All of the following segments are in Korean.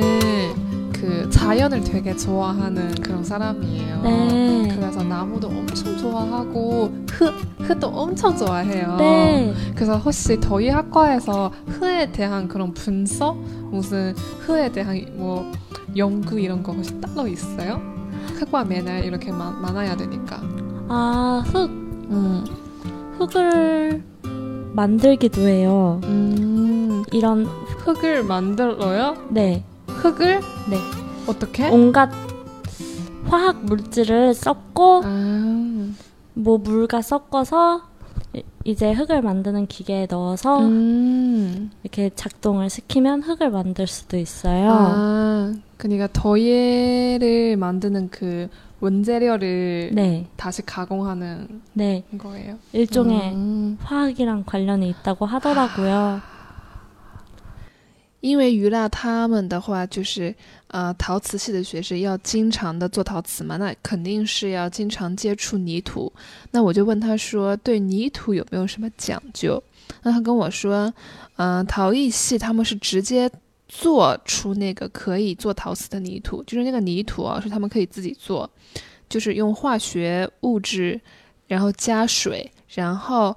나는 그 자연을 되게 좋아하는 그런 사람이에요. 네. 그래서 나무도 엄청 좋아하고 흙, 흙도 엄청 좋아해요. 네. 그래서 혹시 저희 학과에서 흙에 대한 그런 분석, 무슨 흙에 대한 뭐 연구 이런 거 혹시 따로 있어요? 흙과 맨날 이렇게 마, 많아야 되니까. 아, 흙, 음. 흙을 만들기도 해요. 음. 이런, 흙을 만들어요? 네. 흙을? 네. 어떻게? 온갖 화학 물질을 섞고, 아. 뭐 물과 섞어서 이- 이제 흙을 만드는 기계에 넣어서 음. 이렇게 작동을 시키면 흙을 만들 수도 있어요. 아, 그러니까 더예를 만드는 그 원재료를 네, 다시 가공하는 네. 거예요. 일종의 음. 화학이랑 관련이 있다고 하더라고요. 因为于娜他们的话，就是呃，陶瓷系的学生要经常的做陶瓷嘛，那肯定是要经常接触泥土。那我就问他说，对泥土有没有什么讲究？那他跟我说，嗯、陶艺系他们是直接做出那个可以做陶瓷的泥土，就是那个泥土啊，是他们可以自己做，就是用化学物质，然后加水，然后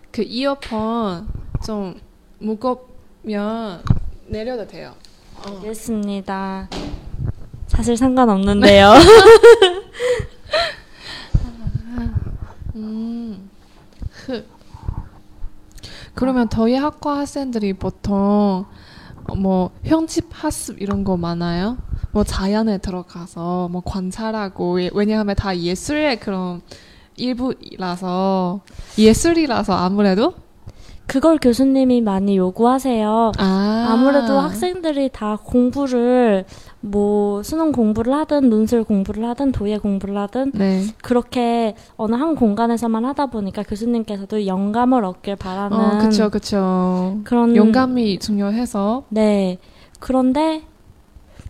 그 이어폰 좀 무겁면 내려도 돼요. 어. 알겠습니다. 사실 상관없는데요. 음, 흙. 그러면 저희 학과 학생들이 보통 어, 뭐 형집 학습 이런 거 많아요? 뭐 자연에 들어가서 뭐 관찰하고 예- 왜냐하면 다 예술의 그런 일부라서 예술이라서 아무래도 그걸 교수님이 많이 요구하세요. 아 아무래도 학생들이 다 공부를 뭐 수능 공부를 하든 논술 공부를 하든 도예 공부를 하든 네. 그렇게 어느 한 공간에서만 하다 보니까 교수님께서도 영감을 얻길 바라는 어, 그쵸, 그쵸. 그런 영감이 중요해서. 네. 그런데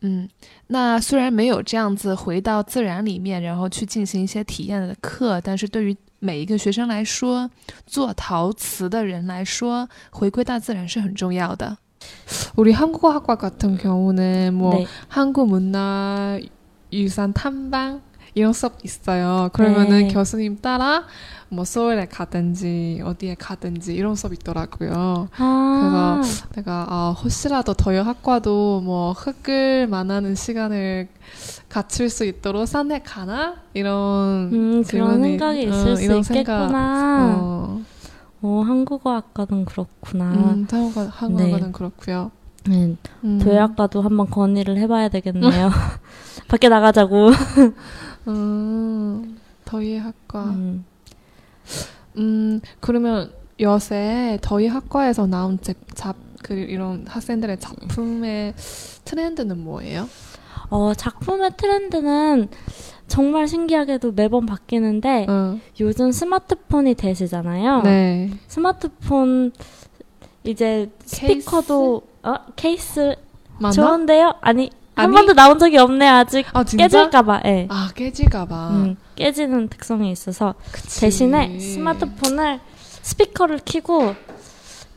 嗯，那虽然没有这样子回到自然里面，然后去进行一些体验的课，但是对于每一个学生来说，做陶瓷的人来说，回归大自然是很重要的。우리한국어학과같은경우는뭐 네. 한국문화유산 탐방 이런 수업 있어요. 그러면은 네. 교수님 따라 뭐 서울에 가든지 어디에 가든지 이런 수업 있더라고요. 아. 내가 아, 혹시라도 더여 학과도 뭐 흙을 만나는 시간을 갖출 수 있도록 산에 가나 이런 음, 그런 생각이 있을 어, 수 이런 생각, 있겠구나. 어, 어, 한국어학과는 그렇구나. 음, 한국어 한국어는 그렇고요. 네, 음, 도예학과도 한번 건의를 해봐야 되겠네요. 밖에 나가자고. 음, 더위 학과. 음. 음, 그러면 요새 저희 학과에서 나온 제, 잡, 그, 이런 학생들의 작품의 트렌드는 뭐예요? 어, 작품의 트렌드는 정말 신기하게도 매번 바뀌는데 어, 요즘 스마트폰이 대세잖아요. 네. 스마트폰 이제 스피커도 어 케이스 맞나? 좋은데요? 아니 한 아니? 번도 나온 적이 없네 아직 아? 깨질까봐. 예. 아, 깨질까봐. 음, 깨지는 특성이 있어서 그치. 대신에 스마트폰을 스피커를 켜고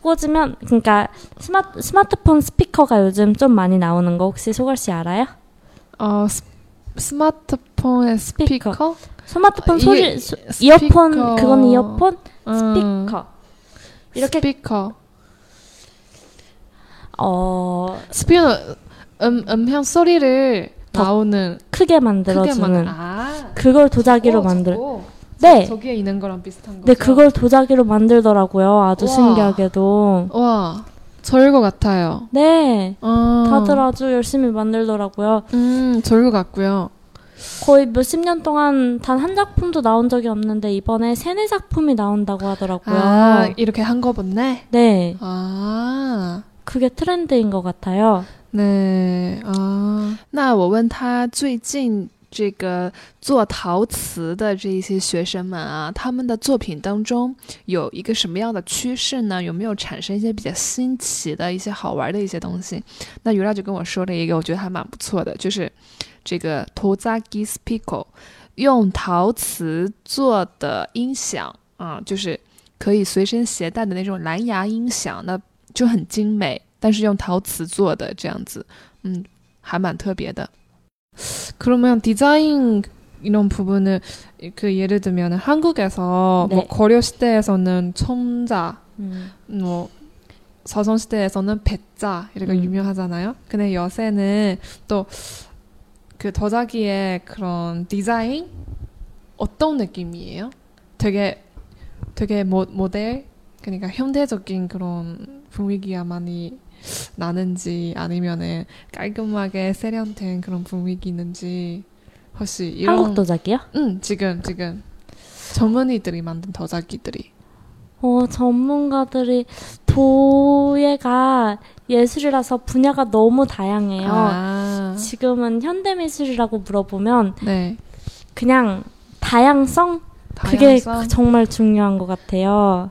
꽂으면 그러니까 스마, 스마트폰 스피커가 요즘 좀 많이 나오는 거 혹시 소걸 씨 알아요? 어, 스, 스마트폰의 스피커? 스피커. 스마트폰 어, 소리 소- 스피커. 이어폰 그건 이어폰 음, 스피커 이렇게 스피커. 어 스피커 음, 음향 소리를 더 나오는 크게 크게 만들어주는 만 아. 그걸 도자기로 어, 만들. 저거? 네. 저 기에 있는 거랑 비슷한 거죠? 네, 그걸 도자기로 만들더라고요. 아주 우와. 신기하게도. 와, 저일 것 같아요. 네. 어. 다들 아주 열심히 만들더라고요. 음, 저일 것 같고요. 거의 몇십 년 동안 단 한 작품도 나온 적이 없는데 이번에 세네 작품이 나온다고 하더라고요. 아, 이렇게 한거 봤네? 네. 아. 그게 트렌드인 것 같아요. 对啊，那我问他最近这个做陶瓷的这一些学生们啊，他们的作品当中有一个什么样的趋势呢？有没有产生一些比较新奇的一些好玩的一些东西？那于拉就跟我说了一个，我觉得还蛮不错的，就是这个 Tozaki Speaker 用陶瓷做的音响啊，就是可以随身携带的那种蓝牙音响，那就很精美。 但是用陶瓷做的这样子，嗯，还蛮特别的。그러면 디자인 이런 부분을 그 예를 들면 한국에서 네. 뭐 고려 시대에서는 청자, 음. 뭐 서선 시대에서는 배자 이렇게 음. 유명하잖아요. 근데 요새는 또 그 도자기의 그런 디자인 어떤 느낌이에요? 되게 되게 모, 모델 그러니까 현대적인 그런 분위기가 많이 나는지 아니면은 깔끔하게 세련된 그런 분위기 있는지 혹시 이런 한국 도자기요? 응 지금 지금 전문의들이 만든 도자기들이 어, 전문가들이 도예가 예술이라서 분야가 너무 다양해요. 아, 지금은 현대 미술이라고 물어보면 네 그냥 다양성? 그게 다양성 정말 중요한 것 같아요.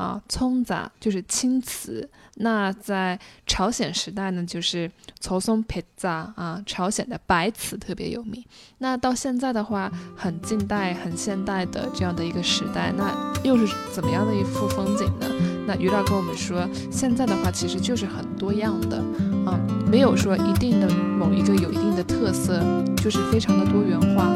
啊，葱杂就是青瓷。那在朝鲜时代呢，就是曹松培杂啊，朝鲜的白瓷特别有名。那到现在的话，很近代、很现代的这样的一个时代，那又是怎么样的一幅风景呢？那于老跟我们说，现在的话其实就是很多样的，啊，没有说一定的某一个有一定的特色，就是非常的多元化。